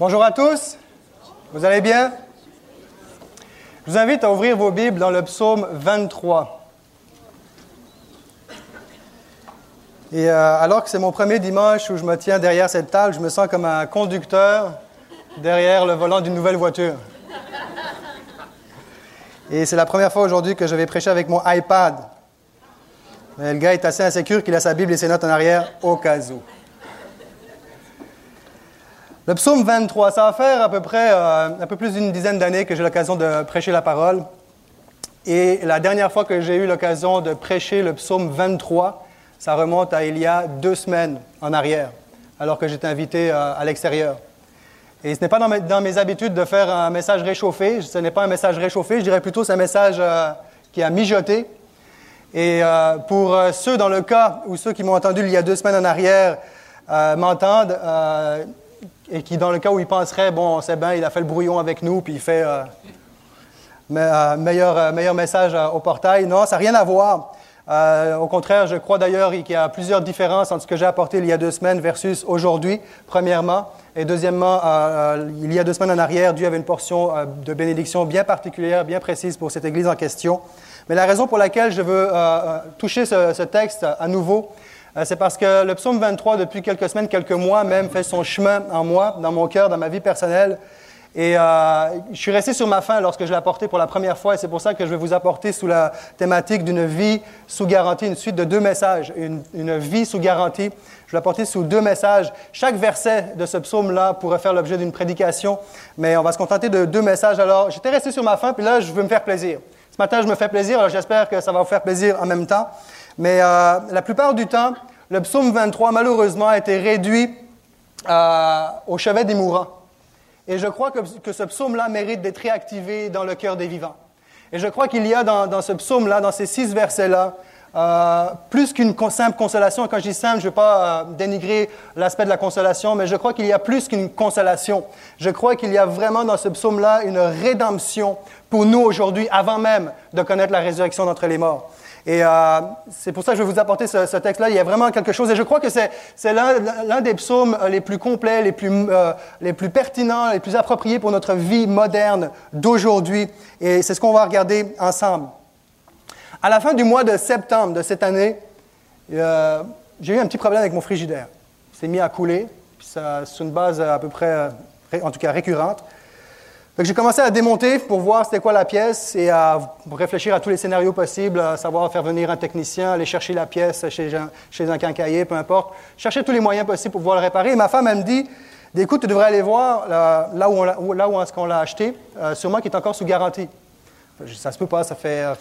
Bonjour à tous. Vous allez bien? Je vous invite à ouvrir vos Bibles dans le psaume 23. Et euh, alors que c'est mon premier dimanche où je me tiens derrière cette table, je me sens comme un conducteur derrière le volant d'une nouvelle voiture. Et c'est la première fois aujourd'hui que je vais prêcher avec mon iPad. Mais le gars est assez insécure qu'il a sa Bible et ses notes en arrière au cas où. Le psaume 23, ça va faire à peu près euh, un peu plus d'une dizaine d'années que j'ai l'occasion de prêcher la parole. Et la dernière fois que j'ai eu l'occasion de prêcher le psaume 23, ça remonte à il y a deux semaines en arrière, alors que j'étais invité euh, à l'extérieur. Et ce n'est pas dans mes, habitudes de faire un message réchauffé. Ce n'est pas un message réchauffé, je dirais plutôt c'est un message euh, qui a mijoté. Et pour ceux dans le cas ou ceux qui m'ont entendu il y a deux semaines en arrière m'entendent, et qui, dans le cas où il penserait, bon, c'est bien, il a fait le brouillon avec nous, puis il fait euh, euh, meilleur, euh, meilleur message au portail. Non, ça n'a rien à voir. au contraire, je crois d'ailleurs qu'il y a plusieurs différences entre ce que j'ai apporté il y a deux semaines versus aujourd'hui, premièrement. Et deuxièmement, il y a deux semaines en arrière, Dieu avait une portion de bénédiction bien particulière, bien précise pour cette Église en question. Mais la raison pour laquelle je veux toucher ce, texte à nouveau, c'est parce que le psaume 23, depuis quelques semaines, quelques mois même, fait son chemin en moi, dans mon cœur, dans ma vie personnelle. Et euh, je suis resté sur ma faim lorsque je l'ai apporté pour la première fois, et c'est pour ça que je vais vous apporter sous la thématique d'une vie sous garantie, une suite de deux messages, une, vie sous garantie. Je vais apporter sous deux messages. Chaque verset de ce psaume-là pourrait faire l'objet d'une prédication, mais on va se contenter de deux messages. Alors, j'étais resté sur ma faim, puis là, je veux me faire plaisir. Ce matin, je me fais plaisir, alors j'espère que ça va vous faire plaisir en même temps. Mais euh, la plupart du temps, le psaume 23, malheureusement, a été réduit euh, au chevet des mourants. Et je crois que, ce psaume-là mérite d'être réactivé dans le cœur des vivants. Et je crois qu'il y a dans, ce psaume-là, dans ces six versets-là, euh, plus qu'une simple consolation. Quand je dis simple, je ne veux pas dénigrer l'aspect de la consolation, mais je crois qu'il y a plus qu'une consolation. Je crois qu'il y a vraiment dans ce psaume-là une rédemption pour nous aujourd'hui, avant même de connaître la résurrection d'entre les morts. Et euh, c'est pour ça que je vais vous apporter ce, texte-là. Il y a vraiment quelque chose. Et je crois que c'est, l'un, des psaumes les plus complets, les plus, euh, les plus pertinents, les plus appropriés pour notre vie moderne d'aujourd'hui. Et c'est ce qu'on va regarder ensemble. À la fin du mois de septembre de cette année, euh, j'ai eu un petit problème avec mon frigidaire. Il s'est mis à couler. Puis c'est une base à peu près, en tout cas récurrente j'ai commencé à démonter pour voir c'était quoi la pièce et à réfléchir à tous les scénarios possibles, à savoir faire venir un technicien, aller chercher la pièce chez un, chez peu importe. Chercher tous les moyens possibles pour pouvoir le réparer. Ma femme, me dit, écoute, tu devrais aller voir là, où on, est-ce qu'on l'a acheté, euh, sûrement qu'il est encore sous garantie. Ça se peut pas, ça fait euh,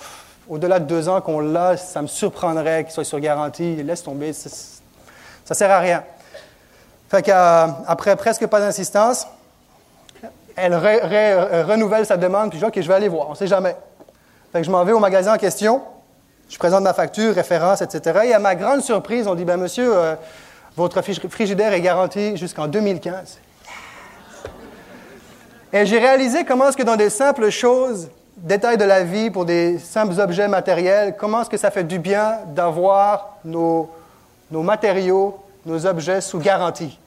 au-delà de deux ans qu'on l'a, ça me surprendrait qu'il soit sur garantie. Laisse tomber, ça, ne sert à rien. Fait qu'après presque pas d'insistance, elle renouvelle sa demande, puis je dis, je vais aller voir, on ne sait jamais. Que je m'en vais au magasin en question, je présente ma facture, référence, etc. Et à ma grande surprise, on dit, ben monsieur, euh, votre frigidaire est garanti jusqu'en 2015. Et j'ai réalisé comment est-ce que dans des simples choses, détails de la vie, pour des simples objets matériels, comment est-ce que ça fait du bien d'avoir nos matériaux, nos objets sous garantie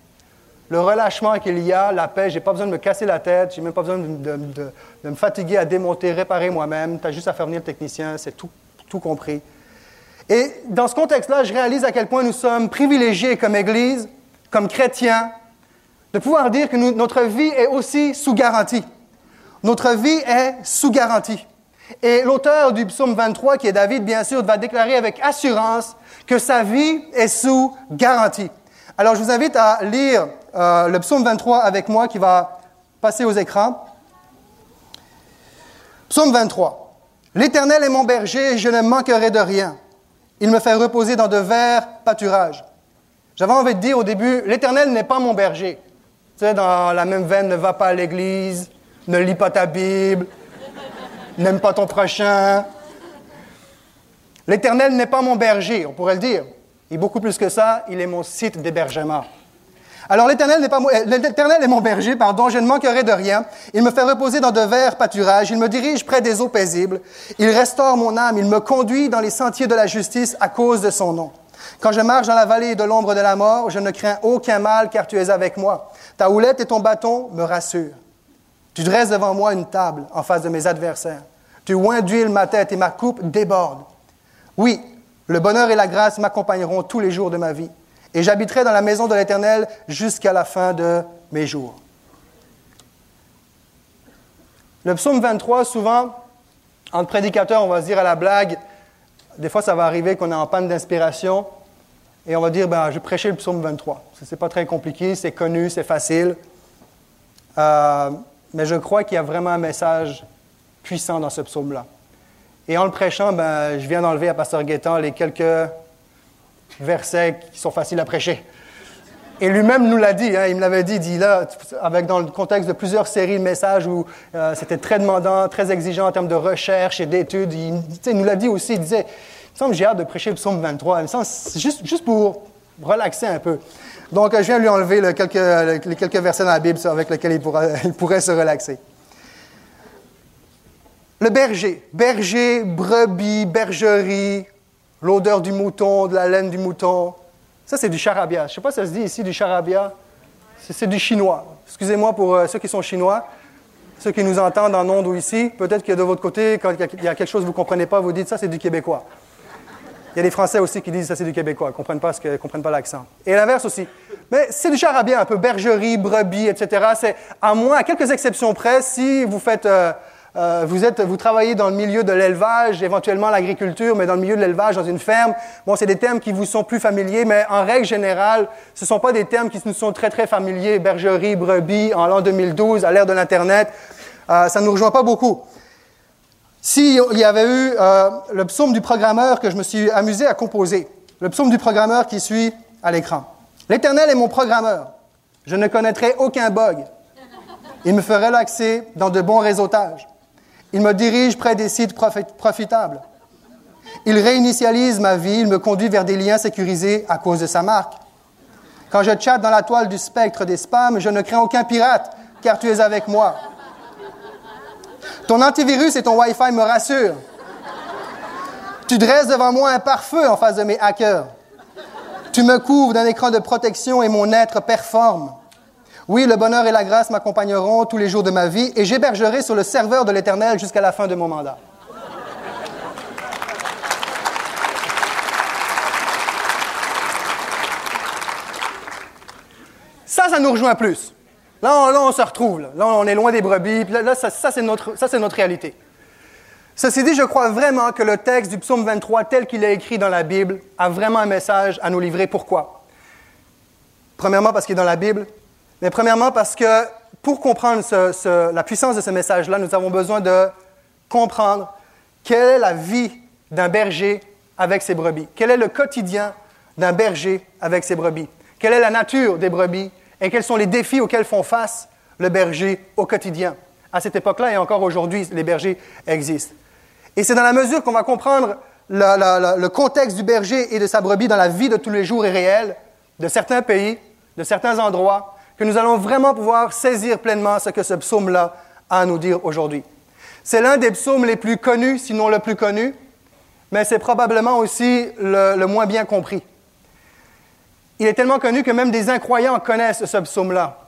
le relâchement qu'il y a, la paix, j'ai pas besoin de me casser la tête, j'ai même pas besoin de, me fatiguer à démonter, réparer moi-même. Tu juste à faire venir le technicien, c'est tout, tout compris. Et dans ce contexte-là, je réalise à quel point nous sommes privilégiés comme Église, comme chrétiens, de pouvoir dire que notre vie est aussi sous garantie. Notre vie est sous garantie. Et l'auteur du psaume 23, qui est David, bien sûr, va déclarer avec assurance que sa vie est sous garantie. Alors, je vous invite à lire euh, le psaume 23 avec moi qui va passer aux écrans. Psaume 23. L'Éternel est mon berger je ne manquerai de rien. Il me fait reposer dans de verts pâturages. J'avais envie de dire au début, l'Éternel n'est pas mon berger. Tu sais, dans la même veine, ne va pas à l'église, ne lis pas ta Bible, n'aime pas ton prochain. L'Éternel n'est pas mon berger, on pourrait le dire. Et beaucoup plus que ça, il est mon site d'hébergement. Alors l'Éternel pas euh, est mon berger, pardon, je ne manquerai de rien. Il me fait reposer dans de verts pâturages, il me dirige près des eaux paisibles. Il restaure mon âme, il me conduit dans les sentiers de la justice à cause de son nom. Quand je marche dans la vallée de l'ombre de la mort, je ne crains aucun mal car tu es avec moi. Ta houlette et ton bâton me rassurent. Tu dresses devant moi une table en face de mes adversaires. Tu oins d'huile ma tête et ma coupe déborde. Oui, le bonheur et la grâce m'accompagneront tous les jours de ma vie, et j'habiterai dans la maison de l'Éternel jusqu'à la fin de mes jours. Le psaume 23, souvent, entre prédicateurs, on va se dire à la blague, des fois ça va arriver qu'on est en panne d'inspiration, et on va dire, ben, je vais prêcher le psaume 23. Ce n'est pas très compliqué, c'est connu, c'est facile. Euh, mais je crois qu'il y a vraiment un message puissant dans ce psaume-là. Et en le prêchant, ben, je viens d'enlever à Pasteur Guétan les quelques versets qui sont faciles à prêcher. Et lui-même nous l'a dit, hein, il me l'avait dit, dit là, avec dans le contexte de plusieurs séries de messages où euh, c'était très demandant, très exigeant en termes de recherche et d'études. Il, nous l'a dit aussi, il disait, il me semble j'ai hâte de prêcher le psaume 23, il me semble, juste, juste pour relaxer un peu. Donc, je viens lui enlever quelques, les quelques versets dans la Bible avec lesquels il pourrait se relaxer. Le berger, berger, brebis, bergerie, l'odeur du mouton, de la laine du mouton, ça, c'est du charabia. Je ne sais pas si ça se dit ici du charabia. C'est du chinois. Excusez-moi pour euh, ceux qui sont chinois, ceux qui nous entendent en ondes ou ici. Peut-être que de votre côté, quand il y a quelque chose que vous ne comprenez pas, vous dites ça, c'est du québécois. Il y a des Français aussi qui disent ça, c'est du québécois, ils ne comprennent pas, pas l'accent. Et l'inverse aussi. Mais c'est du charabia, un peu bergerie, brebis, etc. C'est, à moins, à quelques exceptions près, si vous faites. Euh, euh, vous, êtes, vous travaillez dans le milieu de l'élevage, éventuellement l'agriculture, mais dans le milieu de l'élevage, dans une ferme. Bon, c'est des termes qui vous sont plus familiers, mais en règle générale, ce ne sont pas des termes qui nous sont très, très familiers. Bergerie, brebis, en l'an 2012, à l'ère de l'Internet, euh, ça ne nous rejoint pas beaucoup. S'il y avait eu euh, le psaume du programmeur que je me suis amusé à composer, le psaume du programmeur qui suit à l'écran. L'Éternel est mon programmeur. Je ne connaîtrai aucun bug. Il me fait relaxer dans de bons réseautages. Il me dirige près des sites profitables. Il réinitialise ma vie, il me conduit vers des liens sécurisés à cause de sa marque. Quand je chatte dans la toile du spectre des spams, je ne crains aucun pirate, car tu es avec moi. Ton antivirus et ton Wi-Fi me rassurent. Tu dresses devant moi un pare-feu en face de mes hackers. Tu me couvres d'un écran de protection et mon être performe. Oui, le bonheur et la grâce m'accompagneront tous les jours de ma vie et j'hébergerai sur le serveur de l'Éternel jusqu'à la fin de mon mandat. Ça, ça nous rejoint plus. Là, on, là, on se retrouve. Là. on est loin des brebis. là, ça, c'est notre, ça, c'est notre réalité. Ceci dit, je crois vraiment que le texte du psaume 23, tel qu'il est écrit dans la Bible, a vraiment un message à nous livrer. Pourquoi? Premièrement, parce qu'il est dans la Bible. Mais premièrement, parce que pour comprendre la puissance de ce message-là, nous avons besoin de comprendre quelle est la vie d'un berger avec ses brebis, quel est le quotidien d'un berger avec ses brebis, quelle est la nature des brebis? Et quels sont les défis auxquels font face le berger au quotidien? À cette époque-là et encore aujourd'hui, les bergers existent. Et c'est dans la mesure qu'on va comprendre le contexte du berger et de sa brebis dans la vie de tous les jours et réel de certains pays, de certains endroits, que nous allons vraiment pouvoir saisir pleinement ce que ce psaume-là a à nous dire aujourd'hui. C'est l'un des psaumes les plus connus, sinon le plus connu, mais c'est probablement aussi le, moins bien compris. Il est tellement connu que même des incroyants connaissent ce psaume-là.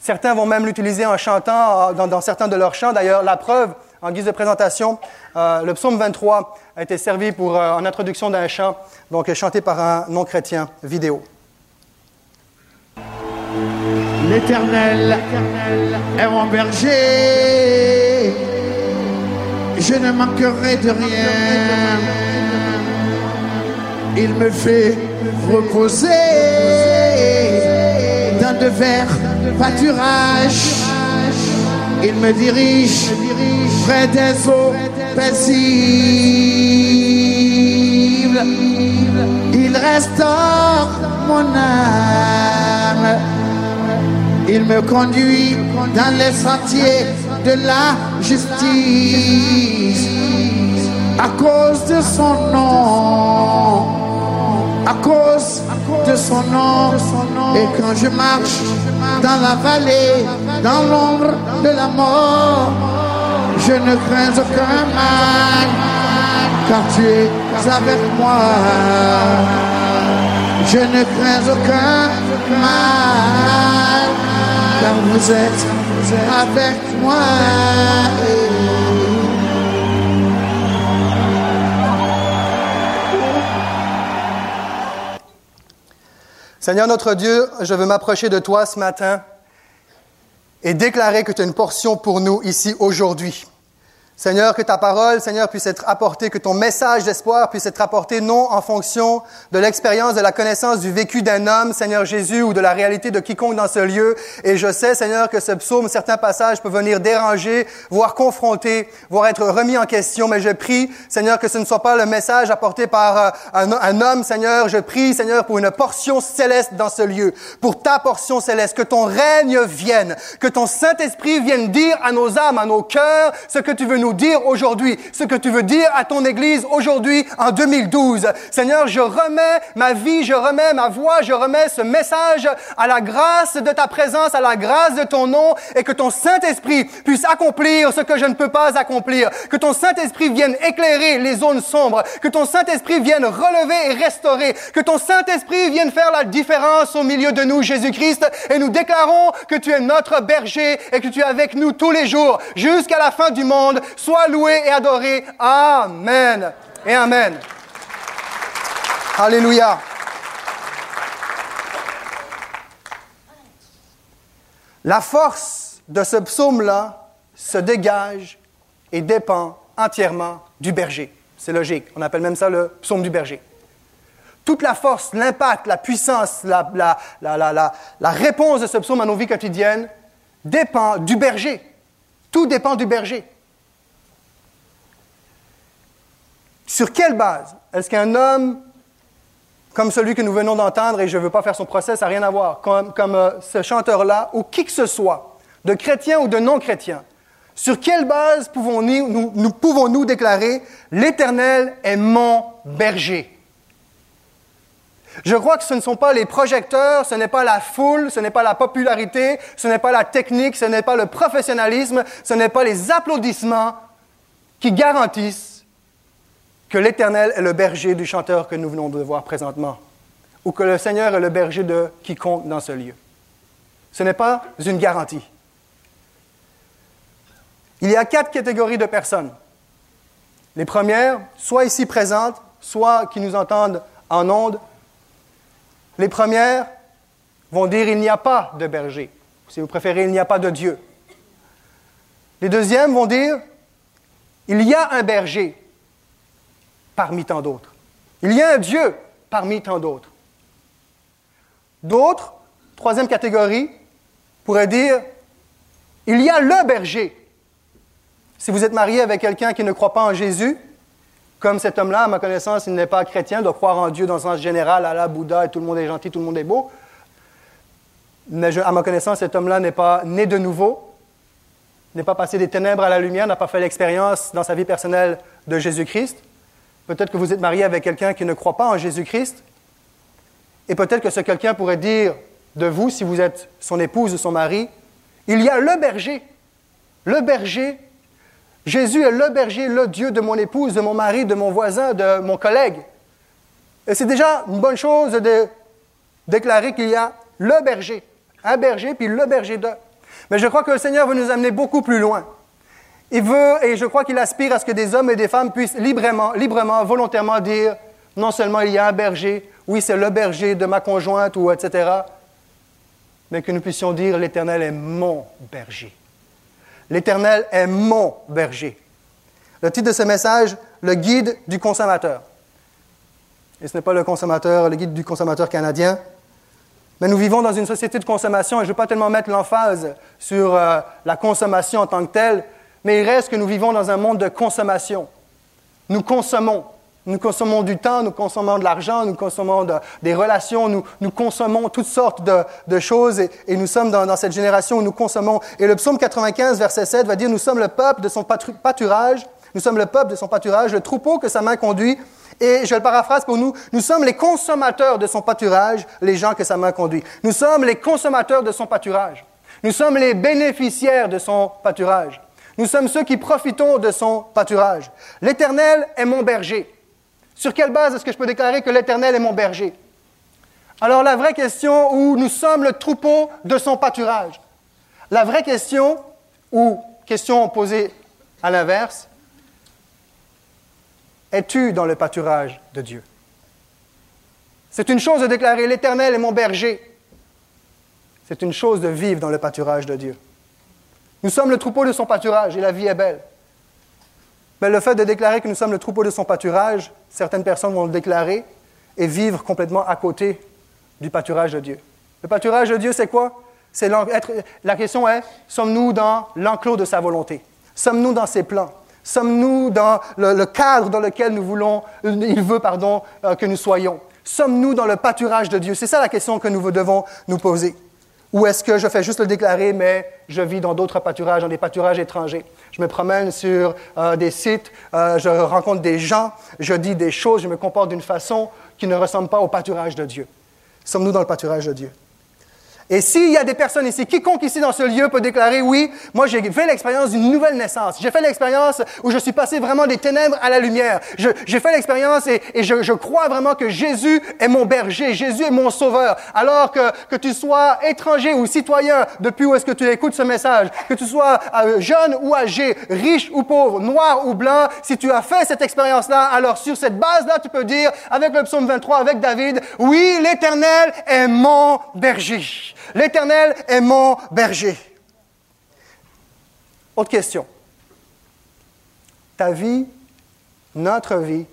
Certains vont même l'utiliser en chantant dans, certains de leurs chants. D'ailleurs, la preuve, en guise de présentation, euh, le psaume 23 a été servi pour, euh, en introduction d'un chant, donc chanté par un non-chrétien vidéo. L'Éternel est mon berger, je ne manquerai de rien. Il me fait reposer dans de verts pâturages. Il me dirige près des eaux paisibles. Il restaure mon âme. Il me conduit dans les sentiers de la justice à cause de son nom. À cause de son nom. Et quand je marche dans la vallée, dans l'ombre de la mort, je ne crains aucun mal, car tu es avec moi. Je ne crains aucun mal, car vous êtes avec moi. Seigneur notre Dieu, je veux m'approcher de toi ce matin et déclarer que tu as une portion pour nous ici aujourd'hui. Seigneur, que ta parole, Seigneur, puisse être apportée, que ton message d'espoir puisse être apporté non en fonction de l'expérience, de la connaissance du vécu d'un homme, Seigneur Jésus, ou de la réalité de quiconque dans ce lieu. Et je sais, Seigneur, que ce psaume, certains passages peuvent venir déranger, voire confronter, voire être remis en question. Mais je prie, Seigneur, que ce ne soit pas le message apporté par euh, un, homme, Seigneur. Je prie, Seigneur, pour une portion céleste dans ce lieu, pour ta portion céleste, que ton règne vienne, que ton Saint-Esprit vienne dire à nos âmes, à nos cœurs, ce que tu veux nous dire aujourd'hui, ce que tu veux dire à ton Église aujourd'hui en 2012. Seigneur, je remets ma vie, je remets ma voix, je remets ce message à la grâce de ta présence, à la grâce de ton nom et que ton Saint-Esprit puisse accomplir ce que je ne peux pas accomplir. Que ton Saint-Esprit vienne éclairer les zones sombres. Que ton Saint-Esprit vienne relever et restaurer. Que ton Saint-Esprit vienne faire la différence au milieu de nous, Jésus-Christ. Et nous déclarons que tu es notre berger et que tu es avec nous tous les jours jusqu'à la fin du monde Sois loué et adoré. Amen. Et Amen. Alléluia. La force de ce psaume-là se dégage et dépend entièrement du berger. C'est logique. On appelle même ça le psaume du berger. Toute la force, l'impact, la puissance, la, la, réponse de ce psaume à nos vies quotidiennes dépend du berger. Tout dépend du berger. Sur quelle base? Est-ce qu'un homme comme celui que nous venons d'entendre, et je ne veux pas faire son procès, ça n'a rien à voir, comme, euh, ce chanteur-là, ou qui que ce soit, de chrétien ou de non-chrétien, sur quelle base pouvons-nous nous, nous déclarer l'Éternel est mon berger? Je crois que ce ne sont pas les projecteurs, ce n'est pas la foule, ce n'est pas la popularité, ce n'est pas la technique, ce n'est pas le professionnalisme, ce n'est pas les applaudissements qui garantissent que l'Éternel est le berger du chanteur que nous venons de voir présentement, ou que le Seigneur est le berger de quiconque dans ce lieu. Ce n'est pas une garantie. Il y a quatre catégories de personnes. Les premières, soit ici présentes, soit qui nous entendent en ondes. Les premières vont dire il n'y a pas de berger. Si vous préférez, il n'y a pas de Dieu. Les deuxièmes vont dire il y a un berger, parmi tant d'autres. Il y a un Dieu parmi tant d'autres. D'autres, troisième catégorie, pourraient dire, il y a le berger. Si vous êtes marié avec quelqu'un qui ne croit pas en Jésus, comme cet homme-là, à ma connaissance, il n'est pas chrétien, doit croire en Dieu dans le sens général, Allah, Bouddha, et tout le monde est gentil, tout le monde est beau. Mais à ma connaissance, cet homme-là n'est pas né de nouveau, n'est pas passé des ténèbres à la lumière, n'a pas fait l'expérience dans sa vie personnelle de Jésus-Christ. Peut-être que vous êtes marié avec quelqu'un qui ne croit pas en Jésus-Christ. Et peut-être que ce quelqu'un pourrait dire de vous, si vous êtes son épouse ou son mari, il y a le berger. Le berger. Jésus est le berger, le Dieu de mon épouse, de mon mari, de mon voisin, de mon collègue. Et c'est déjà une bonne chose de déclarer qu'il y a le berger. Un berger, puis le berger de. Mais je crois que le Seigneur veut nous amener beaucoup plus loin. Il veut, et je crois qu'il aspire à ce que des hommes et des femmes puissent librement, librement, volontairement dire, non seulement il y a un berger, oui, c'est le berger de ma conjointe, ou etc., mais que nous puissions dire, l'Éternel est mon berger. L'Éternel est mon berger. Le titre de ce message, le guide du consommateur. Et ce n'est pas le consommateur, le guide du consommateur canadien, mais nous vivons dans une société de consommation et je ne veux pas tellement mettre l'emphase sur euh, la consommation en tant que telle, mais il reste que nous vivons dans un monde de consommation. Nous consommons. Nous consommons du temps, nous consommons de l'argent, nous consommons des relations, nous, consommons toutes sortes de, choses et, nous sommes dans, cette génération où nous consommons. Et le psaume 95, verset 7 va dire, nous sommes le peuple de son pâturage, nous sommes le peuple de son pâturage, le troupeau que sa main conduit. Et je le paraphrase pour nous, nous sommes les consommateurs de son pâturage, les gens que sa main conduit. Nous sommes les consommateurs de son pâturage. Nous sommes les bénéficiaires de son pâturage. Nous sommes ceux qui profitons de son pâturage. L'Éternel est mon berger. Sur quelle base est-ce que je peux déclarer que l'Éternel est mon berger? Alors la vraie question où nous sommes le troupeau de son pâturage. La vraie question, ou question posée à l'inverse, es-tu dans le pâturage de Dieu? C'est une chose de déclarer l'Éternel est mon berger. C'est une chose de vivre dans le pâturage de Dieu. Nous sommes le troupeau de son pâturage et la vie est belle. Mais le fait de déclarer que nous sommes le troupeau de son pâturage, certaines personnes vont le déclarer et vivre complètement à côté du pâturage de Dieu. Le pâturage de Dieu, c'est quoi? La question est, sommes-nous dans l'enclos de sa volonté? Sommes-nous dans ses plans? Sommes-nous dans le, cadre dans lequel nous voulons, il veut, pardon, euh, que nous soyons? Sommes-nous dans le pâturage de Dieu? C'est ça la question que nous devons nous poser. Ou est-ce que je fais juste le déclarer, mais je vis dans d'autres pâturages, dans des pâturages étrangers? Je me promène sur euh, des sites, euh, je rencontre des gens, je dis des choses, je me comporte d'une façon qui ne ressemble pas au pâturage de Dieu. Sommes-nous dans le pâturage de Dieu? Et s'il y a des personnes ici, quiconque ici dans ce lieu peut déclarer, oui, moi j'ai fait l'expérience d'une nouvelle naissance. J'ai fait l'expérience où je suis passé vraiment des ténèbres à la lumière. J'ai fait l'expérience et, je, crois vraiment que Jésus est mon berger, Jésus est mon sauveur. Alors que, que tu sois étranger ou citoyen, depuis où est-ce que tu écoutes ce message, que tu sois euh, jeune ou âgé, riche ou pauvre, noir ou blanc, si tu as fait cette expérience-là, alors sur cette base-là, tu peux dire, avec le psaume 23, avec David, oui, l'Éternel est mon berger. L'Éternel est mon berger. Autre question. Ta vie, notre vie,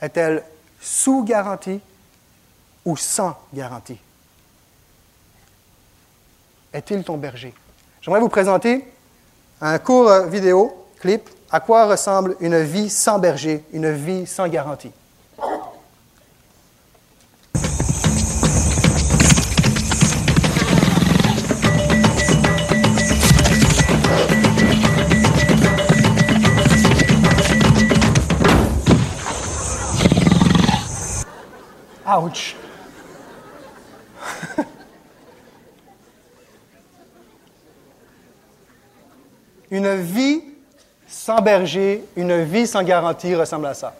est-elle sous garantie ou sans garantie? Est-il ton berger? J'aimerais vous présenter un court vidéo, clip, à quoi ressemble une vie sans berger, une vie sans garantie? Une vie sans berger, une vie sans garantie ressemble à ça.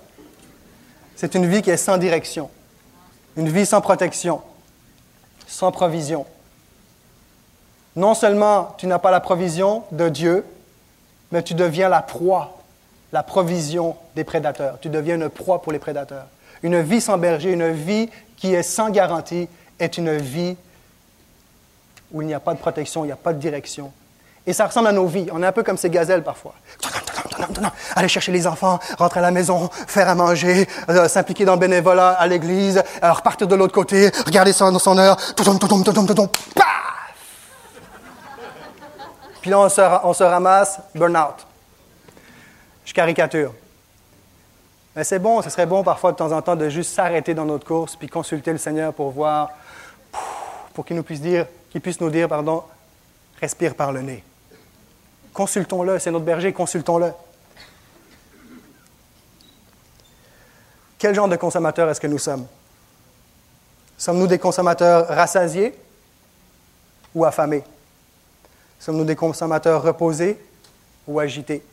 C'est une vie qui est sans direction, une vie sans protection, sans provision. Non seulement tu n'as pas la provision de Dieu, mais tu deviens la proie, la provision des prédateurs. Tu deviens une proie pour les prédateurs. Une vie sans berger, une vie qui est sans garantie, est une vie où il n'y a pas de protection, il n'y a pas de direction. Et ça ressemble à nos vies. On est un peu comme ces gazelles parfois. Aller chercher les enfants, rentrer à la maison, faire à manger, euh, s'impliquer dans le bénévolat à l'église, euh, repartir de l'autre côté, regarder ça dans son heure, paf! Puis là, on se, on se ramasse, burn-out. Je caricature. Mais c'est bon, ce serait bon parfois de temps en temps de juste s'arrêter dans notre course puis consulter le Seigneur pour voir, pour qu'il nous puisse dire, qu'il puisse nous dire, pardon, respire par le nez. Consultons-le, c'est notre berger, consultons-le. Quel genre de consommateurs est-ce que nous sommes? Sommes-nous des consommateurs rassasiés ou affamés? Sommes-nous des consommateurs reposés ou agités?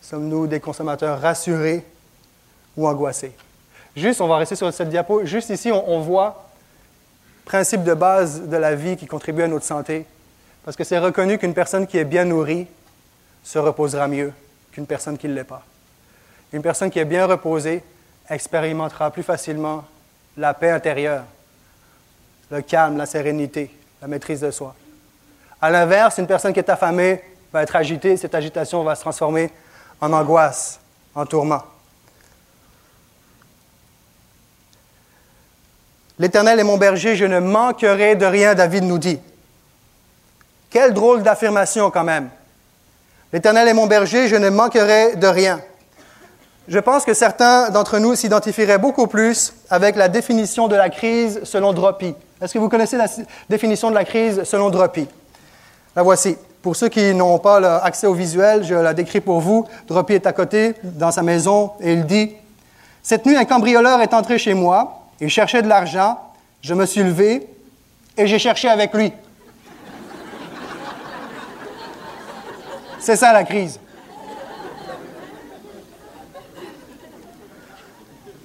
Sommes-nous des consommateurs rassurés ou angoissé. Juste, on va rester sur cette diapo. Juste ici, on, on voit principe de base de la vie qui contribue à notre santé. Parce que c'est reconnu qu'une personne qui est bien nourrie se reposera mieux qu'une personne qui ne l'est pas. Une personne qui est bien reposée expérimentera plus facilement la paix intérieure, le calme, la sérénité, la maîtrise de soi. À l'inverse, une personne qui est affamée va être agitée, cette agitation va se transformer en angoisse, en tourment. L'Éternel est mon berger, je ne manquerai de rien, David nous dit. Quelle drôle d'affirmation quand même. L'Éternel est mon berger, je ne manquerai de rien. Je pense que certains d'entre nous s'identifieraient beaucoup plus avec la définition de la crise selon Dropi. Est-ce que vous connaissez la définition de la crise selon Dropi? La voici. Pour ceux qui n'ont pas accès au visuel, je la décris pour vous. Dropi est à côté, dans sa maison, et il dit Cette nuit, un cambrioleur est entré chez moi. Il cherchait de l'argent. Je me suis levé et j'ai cherché avec lui. C'est ça la crise.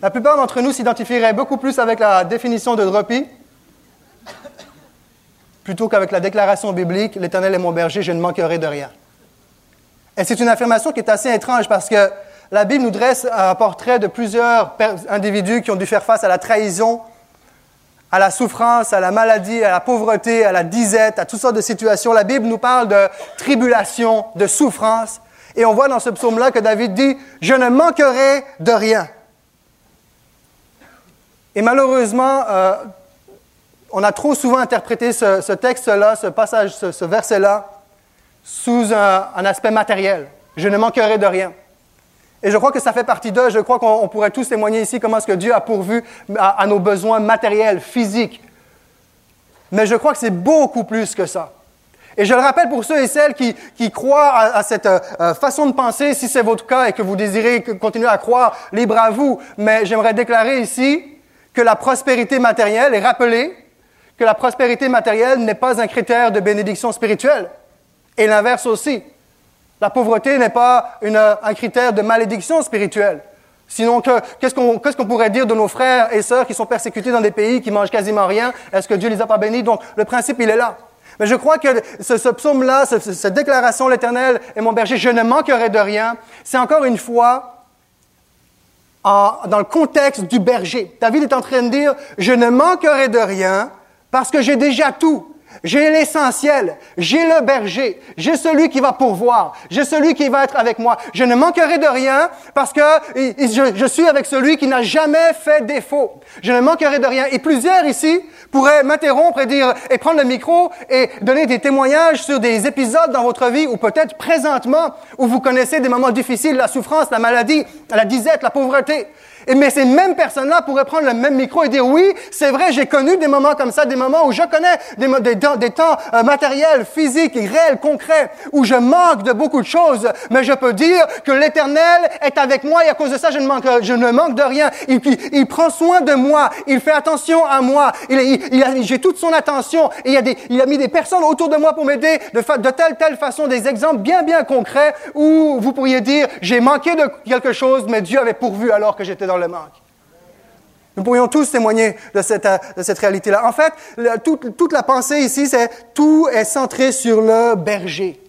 La plupart d'entre nous s'identifieraient beaucoup plus avec la définition de Dropi plutôt qu'avec la déclaration biblique, L'Éternel est mon berger, je ne manquerai de rien. Et c'est une affirmation qui est assez étrange parce que la Bible nous dresse un portrait de plusieurs individus qui ont dû faire face à la trahison, à la souffrance, à la maladie, à la pauvreté, à la disette, à toutes sortes de situations. La Bible nous parle de tribulation, de souffrance. Et on voit dans ce psaume-là que David dit, je ne manquerai de rien. Et malheureusement, euh, on a trop souvent interprété ce, texte-là, ce passage, ce, verset-là, sous un, aspect matériel. Je ne manquerai de rien. Et je crois que ça fait partie d'eux. Je crois qu'on pourrait tous témoigner ici comment est-ce que Dieu a pourvu à, nos besoins matériels, physiques. Mais je crois que c'est beaucoup plus que ça. Et je le rappelle pour ceux et celles qui, croient à, cette euh, façon de penser, si c'est votre cas et que vous désirez continuer à croire, libre à vous. Mais j'aimerais déclarer ici que la prospérité matérielle est rappelée que la prospérité matérielle n'est pas un critère de bénédiction spirituelle. Et l'inverse aussi. La pauvreté n'est pas un critère de malédiction spirituelle. Sinon, qu'est-ce qu'on pourrait dire de nos frères et sœurs qui sont persécutés dans des pays qui mangent quasiment rien? Est-ce que Dieu les a pas bénis? Donc, le principe, il est là. Mais je crois que ce, psaume-là, cette déclaration, l'Éternel est mon berger, je ne manquerai de rien, c'est encore une fois dans le contexte du berger. David est en train de dire, je ne manquerai de rien parce que j'ai déjà tout. J'ai l'essentiel, j'ai le berger, j'ai celui qui va pourvoir, j'ai celui qui va être avec moi. Je ne manquerai de rien parce que je, suis avec celui qui n'a jamais fait défaut. Je ne manquerai de rien. Et plusieurs ici pourraient m'interrompre et dire, et prendre le micro et donner des témoignages sur des épisodes dans votre vie ou peut-être présentement où vous connaissez des moments difficiles, la souffrance, la maladie, la disette, la pauvreté. Et, mais ces mêmes personnes-là pourraient prendre le même micro et dire, oui, c'est vrai, j'ai connu des moments comme ça, des moments où je connais des, des, temps euh, matériels, physiques, réels, concrets, où je manque de beaucoup de choses, mais je peux dire que l'Éternel est avec moi et à cause de ça, je ne manque, je ne manque de rien. Il, il, prend soin de moi, il fait attention à moi, il, il, j'ai toute son attention. Et il, a il a mis des personnes autour de moi pour m'aider de, de telle, telle façon, des exemples bien, bien concrets où vous pourriez dire, j'ai manqué de quelque chose, mais Dieu avait pourvu alors que j'étais dans le manque. Nous pourrions tous témoigner de cette, de cette réalité-là. En fait, toute, toute la pensée ici, c'est tout est centré sur le berger.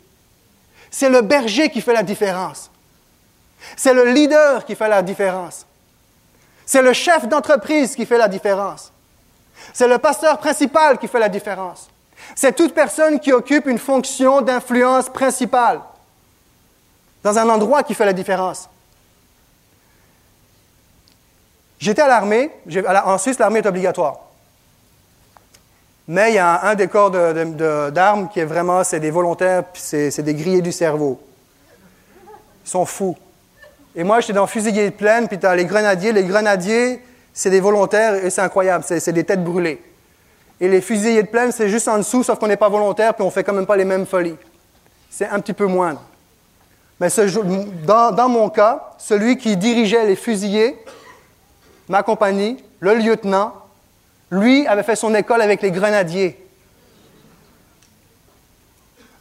C'est le berger qui fait la différence. C'est le leader qui fait la différence. C'est le chef d'entreprise qui fait la différence. C'est le pasteur principal qui fait la différence. C'est toute personne qui occupe une fonction d'influence principale dans un endroit qui fait la différence. J'étais à l'armée. En Suisse, l'armée est obligatoire. Mais il y a un, des corps d'armes qui est vraiment, c'est des volontaires, puis c'est des grillés du cerveau. Ils sont fous. Et moi, j'étais dans fusilier de plaine, puis tu as les grenadiers. Les grenadiers, c'est des volontaires, et c'est incroyable, c'est des têtes brûlées. Et les fusiliers de plaine, c'est juste en dessous, sauf qu'on n'est pas volontaire, puis on fait quand même pas les mêmes folies. C'est un petit peu moindre. Mais dans, dans mon cas, celui qui dirigeait les fusiliers, ma compagnie, le lieutenant, lui avait fait son école avec les grenadiers.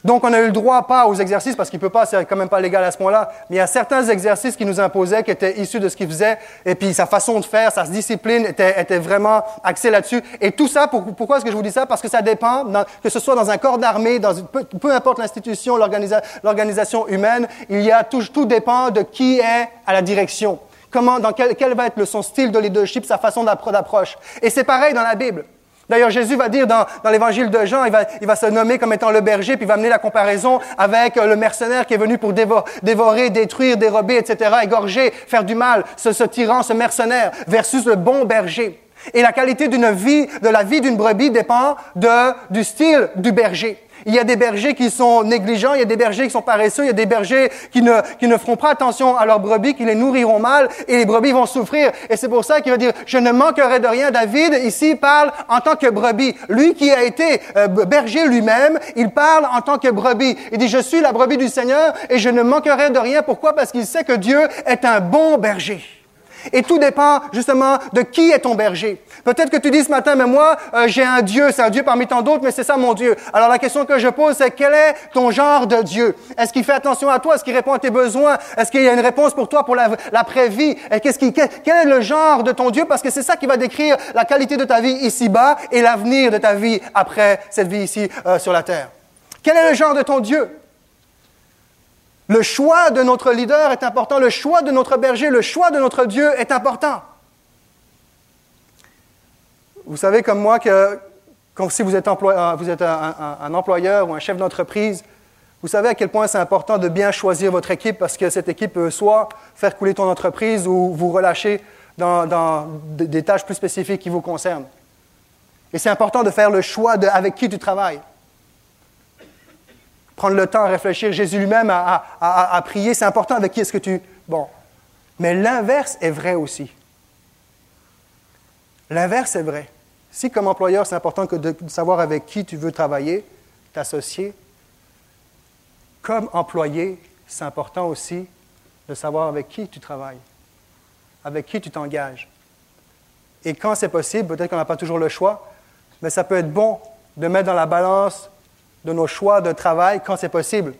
Donc, on a eu le droit pas aux exercices, parce qu'il ne peut pas, c'est quand même pas légal à ce point-là, mais il y a certains exercices qu'il nous imposait qui étaient issus de ce qu'il faisait, et puis sa façon de faire, sa discipline était, était vraiment axée là-dessus. Et tout ça, pourquoi est-ce que je vous dis ça? Parce que ça dépend, que ce soit dans un corps d'armée, dans peu, peu, importe l'institution, l'organisation humaine, il y a tout, tout dépend de qui est à la direction. Comment, dans quel, quel va être son style de leadership, sa façon d'approche. Et c'est pareil dans la Bible. D'ailleurs, Jésus va dire dans, dans l'évangile de Jean, il va, il va, se nommer comme étant le berger, puis il va amener la comparaison avec euh, le mercenaire qui est venu pour dévorer, détruire, dérober, etc., égorger, faire du mal, ce, ce tyran, ce mercenaire, versus le bon berger. Et la qualité d'une vie, de la vie d'une brebis dépend de, du style du berger. Il y a des bergers qui sont négligents, il y a des bergers qui sont paresseux, il y a des bergers qui ne, qui ne feront pas attention à leurs brebis, qui les nourriront mal et les brebis vont souffrir. Et c'est pour ça qu'il va dire, je ne manquerai de rien. David, ici, parle en tant que brebis. Lui qui a été euh, berger lui-même, il parle en tant que brebis. Il dit, je suis la brebis du Seigneur et je ne manquerai de rien. Pourquoi? Parce qu'il sait que Dieu est un bon berger. Et tout dépend justement de qui est ton berger. Peut-être que tu dis ce matin, mais moi, euh, j'ai un Dieu, c'est un Dieu parmi tant d'autres, mais c'est ça mon Dieu. Alors la question que je pose, c'est quel est ton genre de Dieu? Est-ce qu'il fait attention à toi? Est-ce qu'il répond à tes besoins? Est-ce qu'il y a une réponse pour toi pour l'après-vie? Qu'est-ce qui, quel est le genre de ton Dieu? Parce que c'est ça qui va décrire la qualité de ta vie ici-bas et l'avenir de ta vie après cette vie ici euh, sur la terre. Quel est le genre de ton Dieu? Le choix de notre leader est important, le choix de notre berger, le choix de notre Dieu est important. Vous savez comme moi que si vous êtes, euh, un, employeur ou un chef d'entreprise, vous savez à quel point c'est important de bien choisir votre équipe parce que cette équipe peut soit faire couler ton entreprise ou vous relâcher dans, des tâches plus spécifiques qui vous concernent. Et c'est important de faire le choix de avec qui tu travailles prendre le temps à réfléchir. Jésus lui-même a, prié. C'est important avec qui est-ce que tu... Bon. Mais l'inverse est vrai aussi. L'inverse est vrai. Si comme employeur, c'est important de savoir avec qui tu veux travailler, t'associer, comme employé, c'est important aussi de savoir avec qui tu travailles, avec qui tu t'engages. Et quand c'est possible, peut-être qu'on n'a pas toujours le choix, mais ça peut être bon de mettre dans la balance de nos choix de travail quand c'est possible.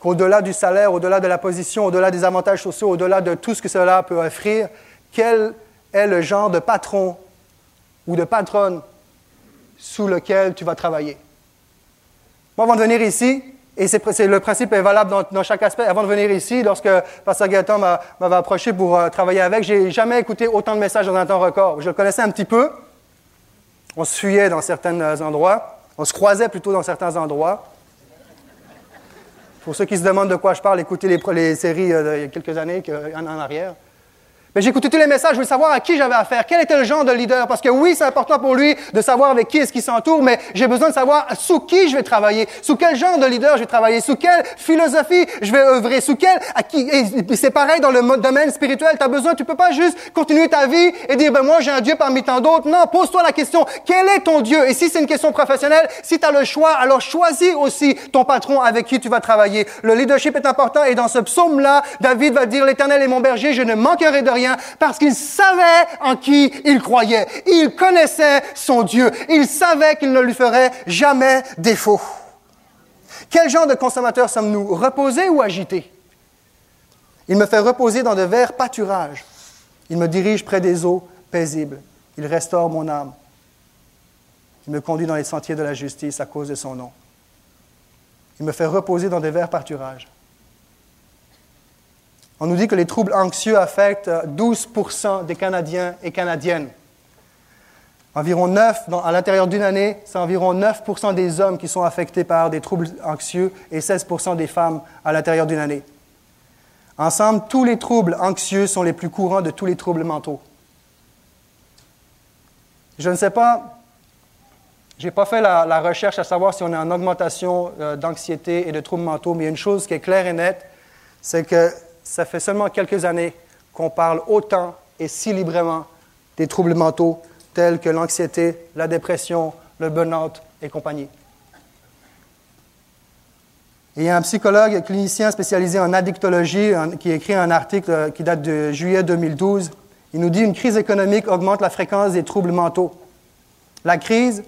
Qu'au-delà du salaire, au-delà de la position, au-delà des avantages sociaux, au-delà de tout ce que cela peut offrir, quel est le genre de patron ou de patronne sous lequel tu vas travailler? Moi, avant de venir ici, et c'est, le principe est valable dans, chaque aspect. Avant de venir ici, lorsque Pasteur Gaëtan m'avait approché pour euh, travailler avec, j'ai jamais écouté autant de messages dans un temps record. Je le connaissais un petit peu. On se fuyait dans certains endroits. On se croisait plutôt dans certains endroits. Pour ceux qui se demandent de quoi je parle, écoutez les, séries euh, il y a quelques années en arrière. Mais j'ai écouté tous les messages, je voulais savoir à qui j'avais affaire, quel était le genre de leader, parce que oui, c'est important pour lui de savoir avec qui est-ce qui s'entoure, mais j'ai besoin de savoir sous qui je vais travailler, sous quel genre de leader je vais travailler, sous quelle philosophie je vais œuvrer, sous quel, à qui, c'est pareil dans le domaine spirituel, tu as besoin, tu peux pas juste continuer ta vie et dire, ben moi j'ai un Dieu parmi tant d'autres. Non, pose-toi la question, quel est ton Dieu? Et si c'est une question professionnelle, si tu as le choix, alors choisis aussi ton patron avec qui tu vas travailler. Le leadership est important et dans ce psaume-là, David va dire, l'éternel est mon berger, je ne manquerai de rien parce qu'il savait en qui il croyait. Il connaissait son Dieu. Il savait qu'il ne lui ferait jamais défaut. Quel genre de consommateurs sommes-nous? Reposés ou agités? Il me fait reposer dans de verts pâturages. Il me dirige près des eaux paisibles. Il restaure mon âme. Il me conduit dans les sentiers de la justice à cause de son nom. Il me fait reposer dans de verts pâturages. On nous dit que les troubles anxieux affectent 12% des Canadiens et Canadiennes. Environ 9, à l'intérieur d'une année, c'est environ 9 des hommes qui sont affectés par des troubles anxieux et 16% des femmes à l'intérieur d'une année. Ensemble, tous les troubles anxieux sont les plus courants de tous les troubles mentaux. Je ne sais pas, je n'ai pas fait la, recherche à savoir si on est en augmentation euh, d'anxiété et de troubles mentaux, mais une chose qui est claire et nette, c'est que ça fait seulement quelques années qu'on parle autant et si librement des troubles mentaux tels que l'anxiété, la dépression, le burn-out et compagnie. il y a un psychologue clinicien spécialisé en addictologie qui écrit un article qui date de juillet 2012. Il nous dit une crise économique augmente la fréquence des troubles mentaux. La crise,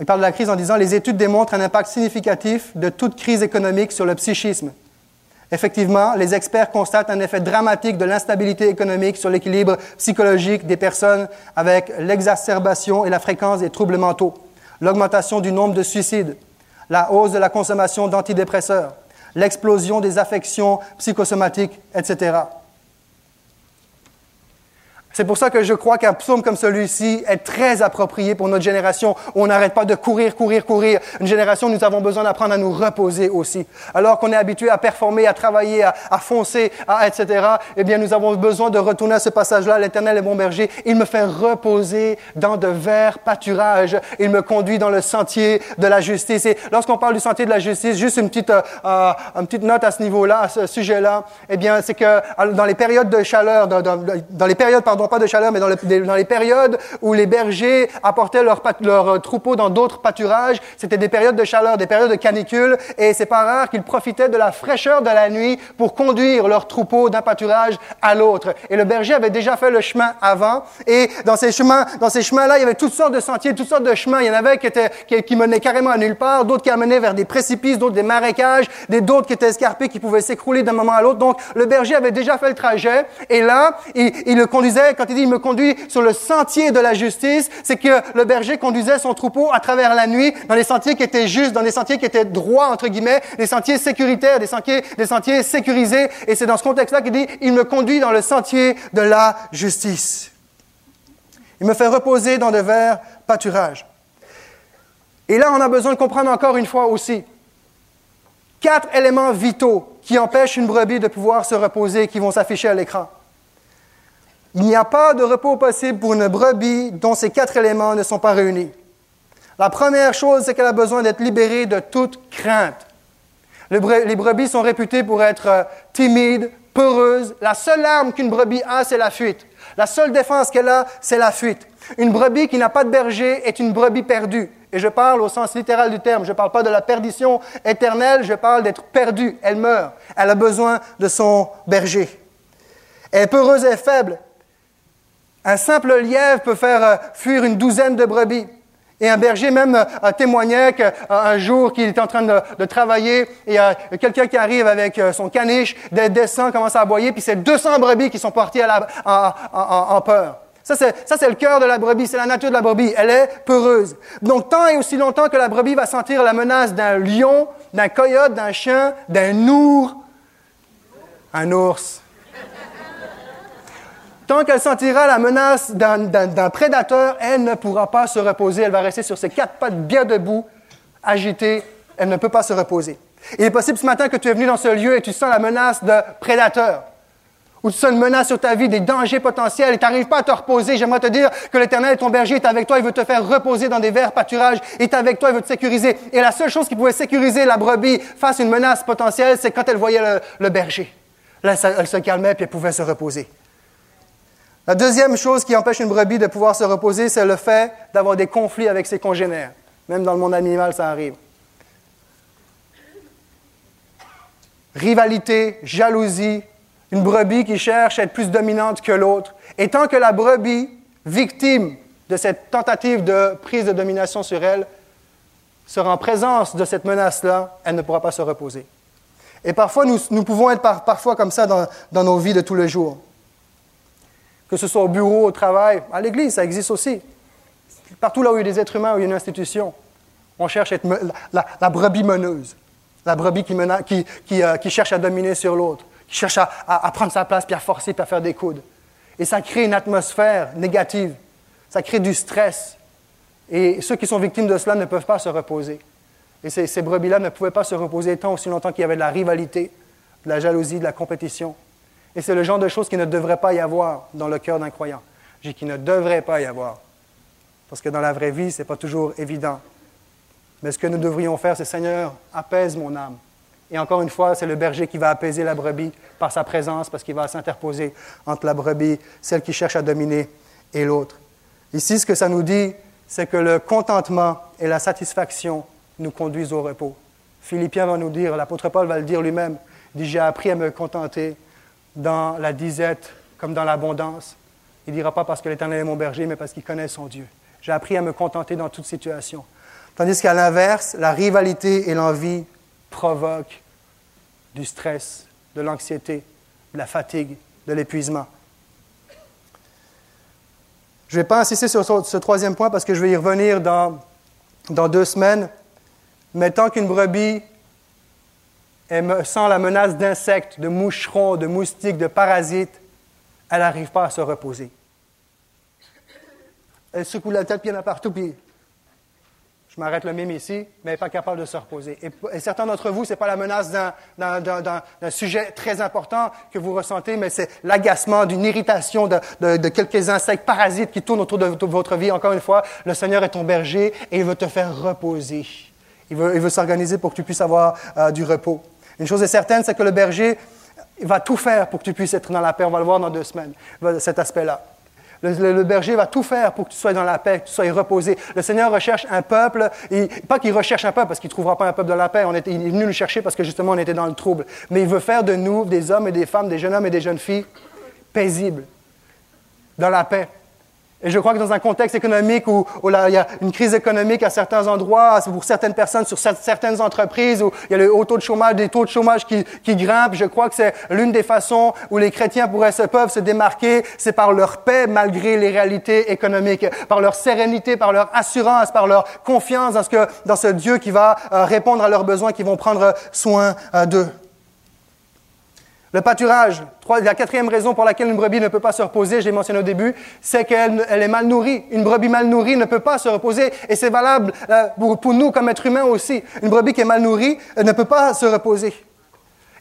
il parle de la crise en disant les études démontrent un impact significatif de toute crise économique sur le psychisme. Effectivement, les experts constatent un effet dramatique de l'instabilité économique sur l'équilibre psychologique des personnes avec l'exacerbation et la fréquence des troubles mentaux, l'augmentation du nombre de suicides, la hausse de la consommation d'antidépresseurs, l'explosion des affections psychosomatiques, etc. C'est pour ça que je crois qu'un psaume comme celui-ci est très approprié pour notre génération où on n'arrête pas de courir, courir, courir. Une génération où nous avons besoin d'apprendre à nous reposer aussi. Alors qu'on est habitué à performer, à travailler, à, foncer, à, etc., eh bien, nous avons besoin de retourner à ce passage-là. L'éternel est bon berger. Il me fait reposer dans de verts pâturages. Il me conduit dans le sentier de la justice. Et lorsqu'on parle du sentier de la justice, juste une petite, euh, euh, une petite note à ce niveau-là, à ce sujet-là, eh bien, c'est que dans les périodes de chaleur, dans, dans les périodes, pardon, pas de chaleur, mais dans, les périodes où les bergers apportaient leurs leur euh, troupeaux dans d'autres pâturages, c'était des périodes de chaleur, des périodes de canicule, et c'est pas rare qu'ils profitaient de la fraîcheur de la nuit pour conduire leurs troupeaux d'un pâturage à l'autre. Et le berger avait déjà fait le chemin avant, et dans ces chemins, dans ces chemins-là, il y avait toutes sortes de sentiers, toutes sortes de chemins. Il y en avait qui menaient carrément à nulle part, d'autres qui amenaient vers des précipices, d'autres des marécages, d'autres qui étaient escarpés, qui pouvaient s'écrouler d'un moment à l'autre. Donc, le berger avait déjà fait le trajet, et là, il le conduisait, quand il dit, il me conduit sur le sentier de la justice, c'est que le berger conduisait son troupeau à travers la nuit, dans les sentiers qui étaient justes, dans les sentiers qui étaient droits, entre guillemets, des sentiers sécuritaires, des sentiers, des sentiers sécurisés, et c'est dans ce contexte-là qu'il dit, il me conduit dans le sentier de la justice. Il me fait reposer dans de verts pâturages. Et là, on a besoin de comprendre encore une fois aussi quatre éléments vitaux qui empêchent une brebis de pouvoir se reposer et qui vont s'afficher à l'écran. Il n'y a pas de repos possible pour une brebis dont ces quatre éléments ne sont pas réunis. La première chose, c'est qu'elle a besoin d'être libérée de toute crainte. Les brebis sont réputées pour être euh, timides, peureuses. La seule arme qu'une brebis a, c'est la fuite. La seule défense qu'elle a, c'est la fuite. Une brebis qui n'a pas de berger est une brebis perdue. Et je parle au sens littéral du terme. Je ne parle pas de la perdition éternelle, je parle d'être perdue. Elle meurt. Elle a besoin de son berger. Elle est peureuse et faible. Un simple lièvre peut faire euh, fuir une douzaine de brebis. Et un berger même euh, témoignait qu'un jour qu'il était en train de, travailler, et il y a quelqu'un qui arrive avec euh, son caniche, descend, commence à aboyer, puis c'est 200 brebis qui sont partis en, peur. Ça, c'est le cœur de la brebis, c'est la nature de la brebis. Elle est peureuse. Donc, tant et aussi longtemps que la brebis va sentir la menace d'un lion, d'un coyote, d'un chien, d'un ours, un ours, Tant qu'elle sentira la menace d'un prédateur, elle ne pourra pas se reposer. Elle va rester sur ses quatre pattes bien debout, agitée. Elle ne peut pas se reposer. Il est possible ce matin que tu es venu dans ce lieu et tu sens la menace de prédateur. Ou tu sens une menace sur ta vie, des dangers potentiels et tu n'arrives pas à te reposer. J'aimerais te dire que l'Éternel, ton berger, est avec toi. Il veut te faire reposer dans des verts pâturages. Il est avec toi. Il veut te sécuriser. Et la seule chose qui pouvait sécuriser la brebis face à une menace potentielle, c'est quand elle voyait le, le berger. Là, elle se calmait puis elle pouvait se reposer. La deuxième chose qui empêche une brebis de pouvoir se reposer, c'est le fait d'avoir des conflits avec ses congénères. Même dans le monde animal, ça arrive. Rivalité, jalousie, une brebis qui cherche à être plus dominante que l'autre. Et tant que la brebis, victime de cette tentative de prise de domination sur elle, sera en présence de cette menace-là, elle ne pourra pas se reposer. Et parfois, nous, pouvons être parfois comme ça dans, dans nos vies de tous les jours que ce soit au bureau, au travail, à l'église, ça existe aussi. Partout là où il y a des êtres humains, où il y a une institution, on cherche à être la, brebis meneuse, la brebis qui, euh, qui, cherche à dominer sur l'autre, qui cherche à, prendre sa place, puis à forcer, puis à faire des coudes. Et ça crée une atmosphère négative, ça crée du stress. Et ceux qui sont victimes de cela ne peuvent pas se reposer. Et ces brebis-là ne pouvaient pas se reposer tant aussi longtemps qu'il y avait de la rivalité, de la jalousie, de la compétition. Et c'est le genre de choses qui ne devrait pas y avoir dans le cœur d'un croyant. J'ai qui ne devrait pas y avoir. Parce que dans la vraie vie, ce n'est pas toujours évident. Mais ce que nous devrions faire, c'est Seigneur, apaise mon âme. Et encore une fois, c'est le berger qui va apaiser la brebis par sa présence, parce qu'il va s'interposer entre la brebis, celle qui cherche à dominer, et l'autre. Ici, ce que ça nous dit, c'est que le contentement et la satisfaction nous conduisent au repos. Philippiens va nous dire, l'apôtre Paul va le dire lui-même, dit, j'ai appris à me contenter dans la disette comme dans l'abondance. Il dira pas parce que l'Éternel est mon berger, mais parce qu'il connaît son Dieu. J'ai appris à me contenter dans toute situation. Tandis qu'à l'inverse, la rivalité et l'envie provoquent du stress, de l'anxiété, de la fatigue, de l'épuisement. Je ne vais pas insister sur ce troisième point parce que je vais y revenir dans, dans deux semaines. Mais tant qu'une brebis sent la menace d'insectes, de moucherons, de moustiques, de parasites, elle n'arrive pas à se reposer. Elle secoue la tête, puis il y en a partout, puis je m'arrête le même ici, mais elle n'est pas capable de se reposer. Et, certains d'entre vous, ce n'est pas la menace d'un sujet très important que vous ressentez, mais c'est l'agacement d'une irritation de, quelques insectes parasites qui tournent autour de, votre vie. Encore une fois, le Seigneur est ton berger et il veut te faire reposer. Il veut, s'organiser pour que tu puisses avoir euh, du repos. Une chose est certaine, c'est que le berger va tout faire pour que tu puisses être dans la paix. On va le voir dans deux semaines, cet aspect-là. Le, berger va tout faire pour que tu sois dans la paix, que tu sois reposé. Le Seigneur recherche un peuple, et pas qu'il recherche un peuple parce qu'il ne trouvera pas un peuple dans la paix, on était, il est venu nous chercher parce que justement on était dans le trouble. Mais il veut faire de nous des hommes et des femmes, des jeunes hommes et des jeunes filles paisibles, dans la paix. Et je crois que dans un contexte économique où, il y a une crise économique à certains endroits, pour certaines personnes, sur certaines entreprises, où il y a le haut taux de chômage, des taux de chômage qui, qui grimpent, je crois que c'est l'une des façons où les chrétiens pourraient se peuvent se démarquer, c'est par leur paix malgré les réalités économiques, par leur sérénité, par leur assurance, par leur confiance dans ce, que, dans ce Dieu qui va euh, répondre à leurs besoins, qui vont prendre soin euh, d'eux. Le pâturage, la quatrième raison pour laquelle une brebis ne peut pas se reposer, j'ai mentionné au début, c'est qu'elle est mal nourrie. Une brebis mal nourrie ne peut pas se reposer et c'est valable euh, pour, nous comme êtres humains aussi. Une brebis qui est mal nourrie euh, ne peut pas se reposer.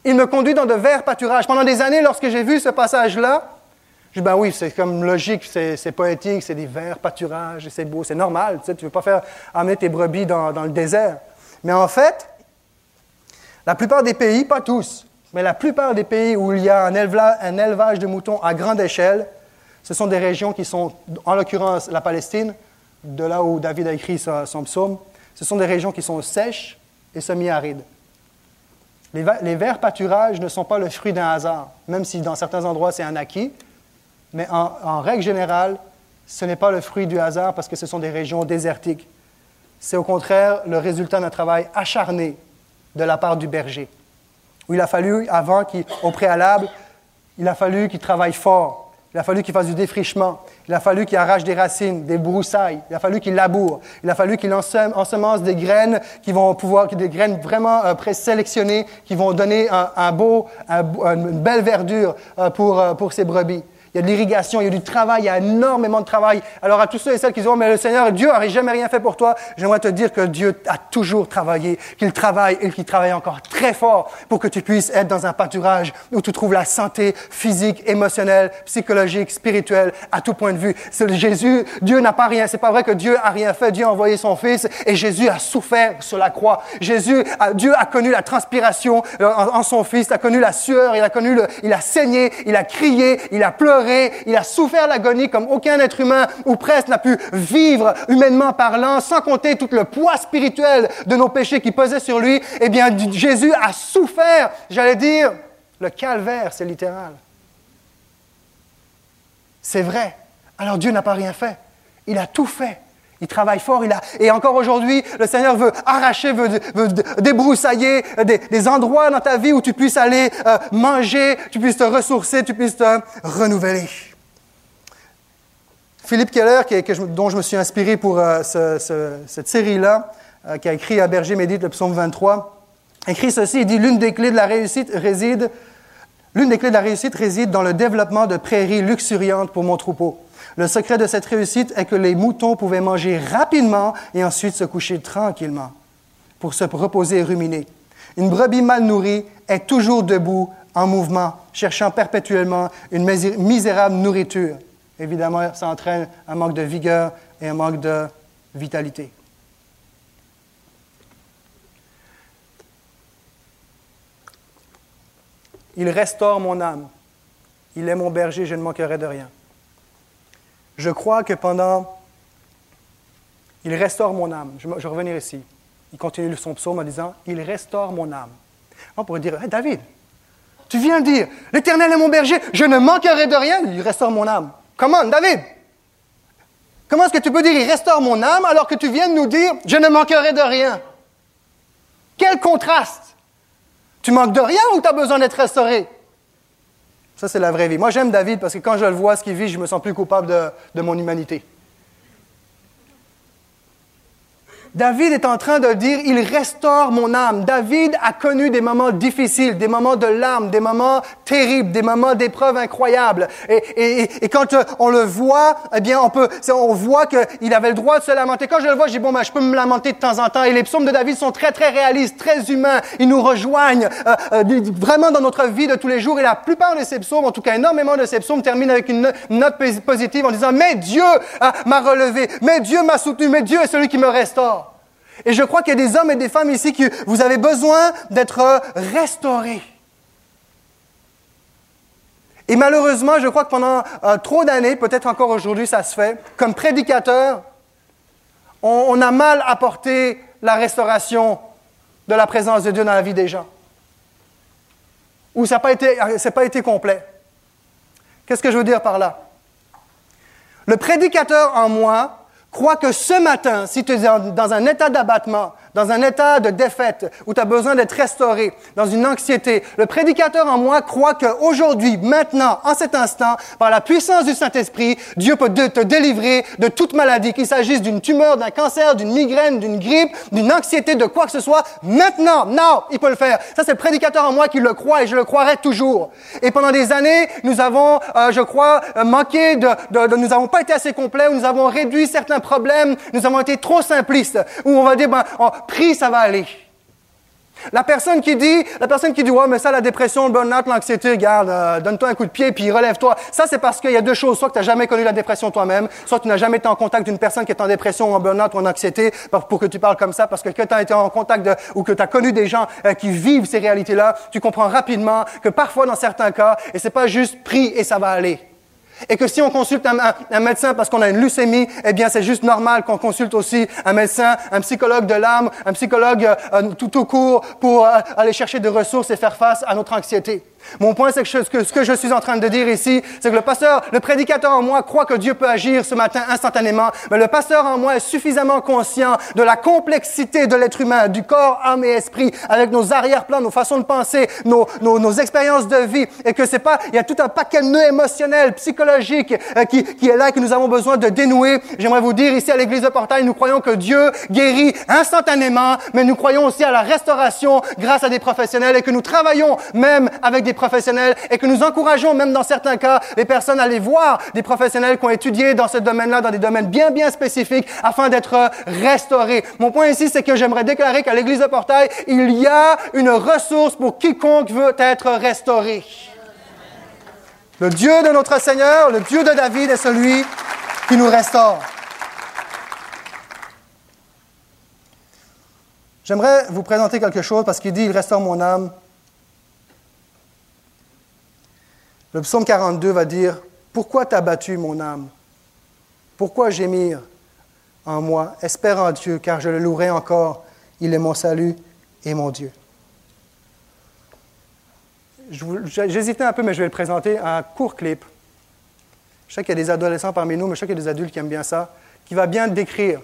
Il me conduit dans de verts pâturages. Pendant des années, lorsque j'ai vu ce passage-là, je dis, ben oui, c'est comme logique, c'est poétique, c'est des verts pâturages, c'est beau, c'est normal. Tu ne veux pas faire amener tes brebis dans le désert. Mais en fait, la plupart des pays, pas tous, mais la plupart des pays où il y a un élevage, de moutons à grande échelle, ce sont des régions qui sont, en l'occurrence la Palestine, de là où David a écrit son psaume, ce sont des régions qui sont sèches et semi-arides. Les, verts pâturages ne sont pas le fruit d'un hasard, même si dans certains endroits c'est un acquis, mais en, règle générale, ce n'est pas le fruit du hasard parce que ce sont des régions désertiques. C'est au contraire le résultat d'un travail acharné de la part du berger où il a fallu, avant, au préalable, il a fallu qu'il travaille fort. Il a fallu qu'il fasse du défrichement. Il a fallu qu'il arrache des racines, des broussailles. Il a fallu qu'il laboure. Il a fallu qu'il ensemence des graines qui vont pouvoir, des graines vraiment euh, présélectionnées, qui vont donner un, une belle verdure euh, pour, euh, pour ses brebis il y a de l'irrigation, il y a du travail, il y a énormément de travail. Alors à tous ceux et celles qui disent, mais le Seigneur, Dieu n'aurait jamais rien fait pour toi, j'aimerais te dire que Dieu a toujours travaillé, qu'il travaille et qu'il travaille encore très fort pour que tu puisses être dans un pâturage où tu trouves la santé physique, émotionnelle, psychologique, spirituelle, à tout point de vue. C'est Jésus, Dieu n'a pas rien. C'est pas vrai que Dieu a rien fait. Dieu a envoyé son Fils et Jésus a souffert sur la croix. Jésus, Dieu a connu la transpiration euh, en, son Fils, a connu la sueur, il a connu le, il a saigné, il a crié, il a pleuré il a souffert l'agonie comme aucun être humain ou presque n'a pu vivre humainement parlant, sans compter tout le poids spirituel de nos péchés qui pesaient sur lui. Eh bien, Jésus a souffert, j'allais dire, le calvaire, c'est littéral. C'est vrai. Alors Dieu n'a pas rien fait. Il a tout fait. Il travaille fort, il a, et encore aujourd'hui, le Seigneur veut arracher, veut, débroussailler des, endroits dans ta vie où tu puisses aller euh, manger, tu puisses te ressourcer, tu puisses te renouveler. Philippe Keller, dont je me suis inspiré pour euh, cette série-là, euh, qui a écrit à Berger Médite le psaume 23, écrit ceci, il dit, l'une des clés de la réussite réside, l'une des clés de la réussite réside dans le développement de prairies luxuriantes pour mon troupeau. Le secret de cette réussite est que les moutons pouvaient manger rapidement et ensuite se coucher tranquillement pour se reposer et ruminer. Une brebis mal nourrie est toujours debout, en mouvement, cherchant perpétuellement une misérable nourriture. Évidemment, ça entraîne un manque de vigueur et un manque de vitalité. Il restaure mon âme. Il est mon berger, je ne manquerai de rien. Je crois que pendant... Il restaure mon âme. Je, vais revenir ici. Il continue son psaume en disant, Il restaure mon âme. On pourrait dire, David, tu viens de dire, l'Éternel est mon berger, je ne manquerai de rien, il restaure mon âme. Comment, David? Comment est-ce que tu peux dire, il restaure mon âme, alors que tu viens de nous dire, je ne manquerai de rien? Quel contraste! Tu manques de rien ou tu as besoin d'être restauré? Ça, c'est la vraie vie. Moi, j'aime David parce que quand je le vois, ce qu'il vit, je me sens plus coupable de, de mon humanité. David est en train de dire, il restaure mon âme. David a connu des moments difficiles, des moments de larmes, des moments terribles, des moments d'épreuves incroyables. Et, et, et, quand on le voit, eh bien, on peut, on voit qu'il avait le droit de se lamenter. Quand je le vois, je dis, bon, ben, je peux me lamenter de temps en temps. Et les psaumes de David sont très, très réalistes, très humains. Ils nous rejoignent euh, euh, vraiment dans notre vie de tous les jours. Et la plupart de ces psaumes, en tout cas énormément de ces psaumes, terminent avec une note positive en disant, mais Dieu m'a relevé, mais Dieu m'a soutenu, mais Dieu est celui qui me restaure. Et je crois qu'il y a des hommes et des femmes ici qui, vous avez besoin d'être restaurés. Et malheureusement, je crois que pendant euh, trop d'années, peut-être encore aujourd'hui, ça se fait, comme prédicateur, on, a mal apporté la restauration de la présence de Dieu dans la vie des gens. Ou ça n'a pas, été, pas été complet. Qu'est-ce que je veux dire par là? Le prédicateur en moi croit que ce matin, si tu es dans un état d'abattement, dans un état de défaite où tu as besoin d'être restauré, dans une anxiété. Le prédicateur en moi croit qu'aujourd'hui, maintenant, en cet instant, par la puissance du Saint-Esprit, Dieu peut te délivrer de toute maladie, qu'il s'agisse d'une tumeur, d'un cancer, d'une migraine, d'une grippe, d'une anxiété, de quoi que ce soit. Maintenant, non, il peut le faire. Ça, c'est le prédicateur en moi qui le croit et je le croirai toujours. Et pendant des années, nous avons, euh, je crois, euh, manqué de, de, de nous n'avons pas été assez complets, où nous avons réduit certains problèmes, nous avons été trop simplistes, où on va dire, ben, prie, ça va aller. La personne qui dit, la personne qui dit, ouais, mais ça, la dépression, le burn-out, l'anxiété, regarde, euh, donne-toi un coup de pied, puis relève-toi. Ça, c'est parce qu'il y a deux choses. Soit que tu n'as jamais connu la dépression toi-même, soit tu n'as jamais été en contact d'une personne qui est en dépression, ou en burn-out, ou en anxiété, pour que tu parles comme ça, parce que quand tu as été en contact de, ou que tu as connu des gens euh, qui vivent ces réalités-là, tu comprends rapidement que parfois, dans certains cas, et c'est pas juste prie et ça va aller. Et que si on consulte un, médecin parce qu'on a une leucémie, eh bien, c'est juste normal qu'on consulte aussi un médecin, un psychologue de l'âme, un psychologue euh, tout au court pour euh, aller chercher des ressources et faire face à notre anxiété. Mon point, c'est que, ce que je suis en train de dire ici, c'est que le pasteur, le prédicateur en moi croit que Dieu peut agir ce matin instantanément, mais le pasteur en moi est suffisamment conscient de la complexité de l'être humain, du corps, âme et esprit, avec nos arrière-plans, nos façons de penser, nos, nos, expériences de vie, et que c'est pas, il y a tout un paquet de nœuds émotionnels, psychologiques, euh, qui, qui est là que nous avons besoin de dénouer. J'aimerais vous dire ici à l'église de Portail, nous croyons que Dieu guérit instantanément, mais nous croyons aussi à la restauration grâce à des professionnels et que nous travaillons même avec des professionnels et que nous encourageons même dans certains cas les personnes à aller voir des professionnels qui ont étudié dans ce domaine-là, dans des domaines bien, bien spécifiques afin d'être restaurés. Mon point ici, c'est que j'aimerais déclarer qu'à l'église de Portail, il y a une ressource pour quiconque veut être restauré. Le Dieu de notre Seigneur, le Dieu de David est celui qui nous restaure. J'aimerais vous présenter quelque chose parce qu'il dit, il restaure mon âme. Le psaume 42 va dire, Pourquoi t'as battu mon âme? Pourquoi gémir en moi Espère en Dieu, car je le louerai encore. Il est mon salut et mon Dieu. J'hésitais un peu, mais je vais le présenter un court clip. Je sais qu'il y a des adolescents parmi nous, mais je sais qu'il y a des adultes qui aiment bien ça, qui va bien décrire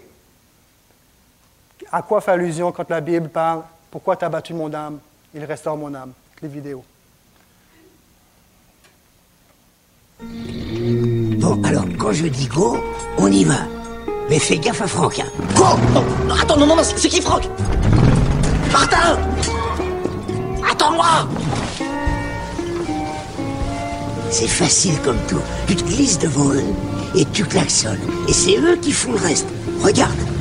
à quoi fait allusion quand la Bible parle Pourquoi tu as battu mon âme? Il restaure mon âme. Les vidéos. Bon, alors, quand je dis go, on y va. Mais fais gaffe à Franck, hein. Go Attends, non, non, non, c'est qui Franck? Martin Attends-moi C'est facile comme tout. Tu te glisses devant eux et tu klaxonnes. Et c'est eux qui font le reste. Regarde.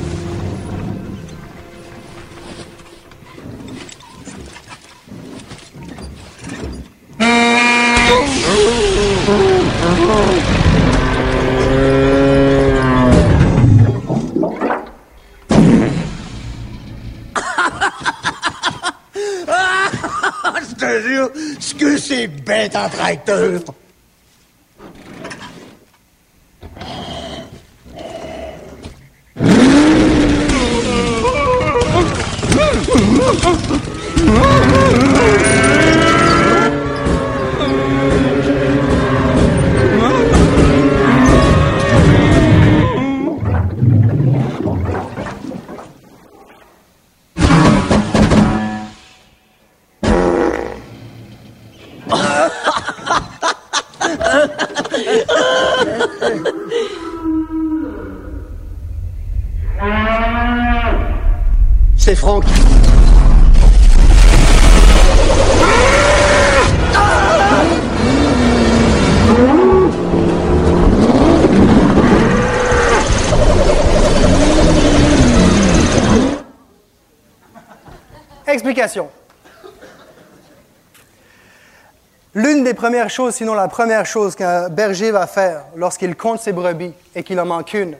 Que c'est L'une des premières choses, sinon la première chose qu'un berger va faire lorsqu'il compte ses brebis et qu'il en manque une,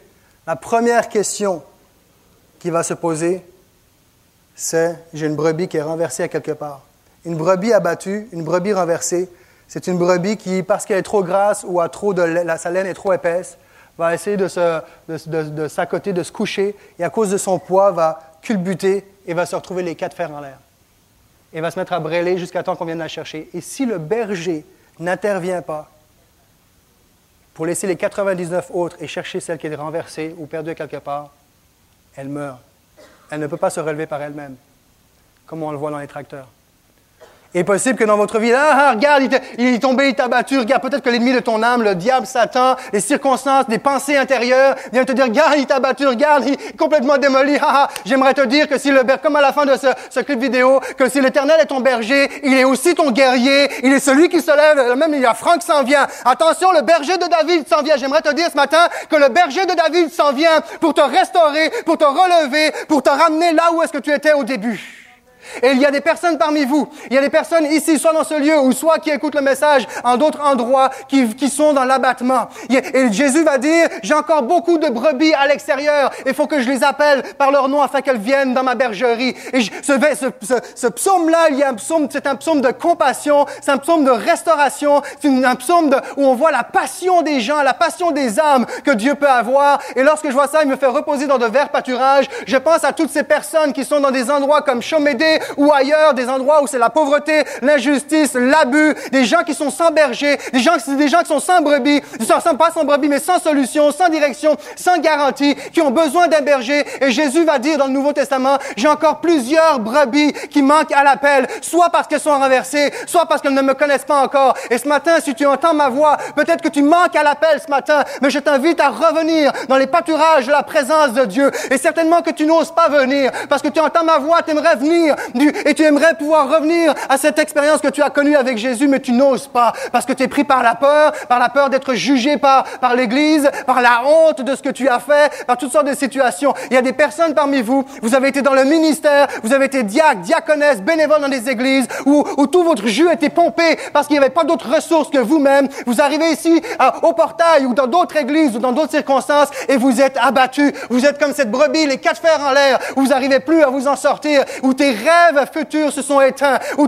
la première question qu'il va se poser, c'est j'ai une brebis qui est renversée à quelque part. Une brebis abattue, une brebis renversée, C'est une brebis qui, parce qu'elle est trop grasse ou trop de, la, sa laine est trop épaisse, va essayer de, se, de, de s'accoter, de se coucher, et à cause de son poids, va culbuter et va se retrouver les quatre fers en l'air. Et va se mettre à brûler jusqu'à temps qu'on vienne la chercher. Et si le berger n'intervient pas pour laisser les 99 autres et chercher celle qui est renversée ou perdue quelque part, elle meurt. Elle ne peut pas se relever par elle-même, comme on le voit dans les tracteurs. Il est possible que dans votre vie, ah, ah regarde, il, est tombé, il t'a battu, regarde, peut-être que l'ennemi de ton âme, le diable, Satan, les circonstances, les pensées intérieures, viennent te dire, regarde, il t'a battu, regarde, il est complètement démoli, ah, ah. J'aimerais te dire que si le comme à la fin de ce, ce clip vidéo, que si l'éternel est ton berger, il est aussi ton guerrier, il est celui qui se lève, même il y a Franck s'en vient. Attention, le berger de David s'en vient. J'aimerais te dire ce matin que le berger de David s'en vient pour te restaurer, pour te relever, pour te ramener là où est-ce que tu étais au début. Et il y a des personnes parmi vous, il y a des personnes ici, soit dans ce lieu, ou soit qui écoutent le message en d'autres endroits, qui, qui sont dans l'abattement. Et Jésus va dire, j'ai encore beaucoup de brebis à l'extérieur, il faut que je les appelle par leur nom afin qu'elles viennent dans ma bergerie. Et ce, psaume-là, il y a un psaume, c'est un psaume de compassion, c'est un psaume de restauration, c'est un psaume où on voit la passion des gens, la passion des âmes que Dieu peut avoir. Et lorsque je vois ça, il me fait reposer dans de verts pâturages. Je pense à toutes ces personnes qui sont dans des endroits comme Chomédé, ou ailleurs, des endroits où c'est la pauvreté, l'injustice, l'abus, des gens qui sont sans berger, des gens, des gens qui sont sans brebis, sont pas sans brebis, mais sans solution, sans direction, sans garantie, qui ont besoin d'un berger. Et Jésus va dire dans le Nouveau Testament, j'ai encore plusieurs brebis qui manquent à l'appel, soit parce qu'elles sont renversées, soit parce qu'elles ne me connaissent pas encore. Et ce matin, si tu entends ma voix, peut-être que tu manques à l'appel ce matin, mais je t'invite à revenir dans les pâturages de la présence de Dieu. Et certainement que tu n'oses pas venir, parce que tu entends ma voix, tu aimerais venir, et tu aimerais pouvoir revenir à cette expérience que tu as connue avec Jésus, mais tu n'oses pas parce que tu es pris par la peur, par la peur d'être jugé par, par l'Église, par la honte de ce que tu as fait, par toutes sortes de situations. Il y a des personnes parmi vous, vous avez été dans le ministère, vous avez été diacre, diaconesse, bénévole dans des églises où, où tout votre jus était pompé parce qu'il n'y avait pas d'autres ressources que vous-même. Vous arrivez ici au portail ou dans d'autres églises ou dans d'autres circonstances et vous êtes abattu. Vous êtes comme cette brebis, les quatre fers en l'air. Vous n'arrivez plus à vous en sortir. Où tes rêves rêves futurs se sont éteints, ou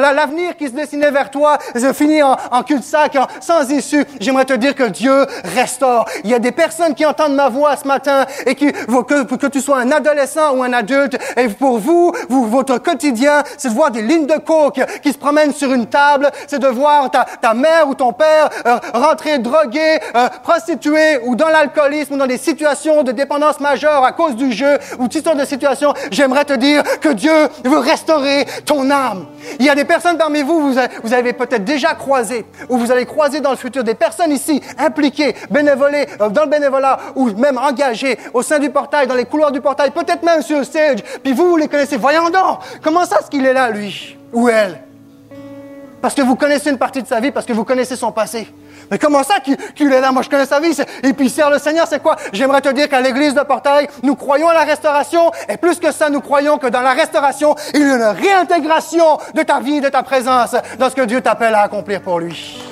l'avenir qui se dessinait vers toi se finit en, cul-de-sac, sans issue. J'aimerais te dire que Dieu restaure. Il y a des personnes qui entendent ma voix ce matin et qui, que, tu sois un adolescent ou un adulte, et pour vous, vous votre quotidien, c'est de voir des lignes de coke qui se promènent sur une table, c'est de voir ta, ta mère ou ton père euh, rentrer drogué, euh, prostitué ou dans l'alcoolisme ou dans des situations de dépendance majeure à cause du jeu ou toutes sortes de situations. J'aimerais te dire que Dieu veut restaurer ton âme. Il y a des personnes parmi vous, vous avez, peut-être déjà croisé, ou vous allez croiser dans le futur des personnes ici impliquées, bénévolées, euh, dans le bénévolat, ou même engagées au sein du portail, dans les couloirs du portail, peut-être même sur le stage, puis vous, vous les connaissez. Voyons donc, comment ça est-ce qu'il est là, lui, ou elle? Parce que vous connaissez une partie de sa vie, parce que vous connaissez son passé. Mais comment ça qu'il est là? Moi, je connais sa vie. Et puis, il le Seigneur, c'est quoi? J'aimerais te dire qu'à l'église de Portail, nous croyons à la restauration. Et plus que ça, nous croyons que dans la restauration, il y a une réintégration de ta vie, de ta présence, dans ce que Dieu t'appelle à accomplir pour lui.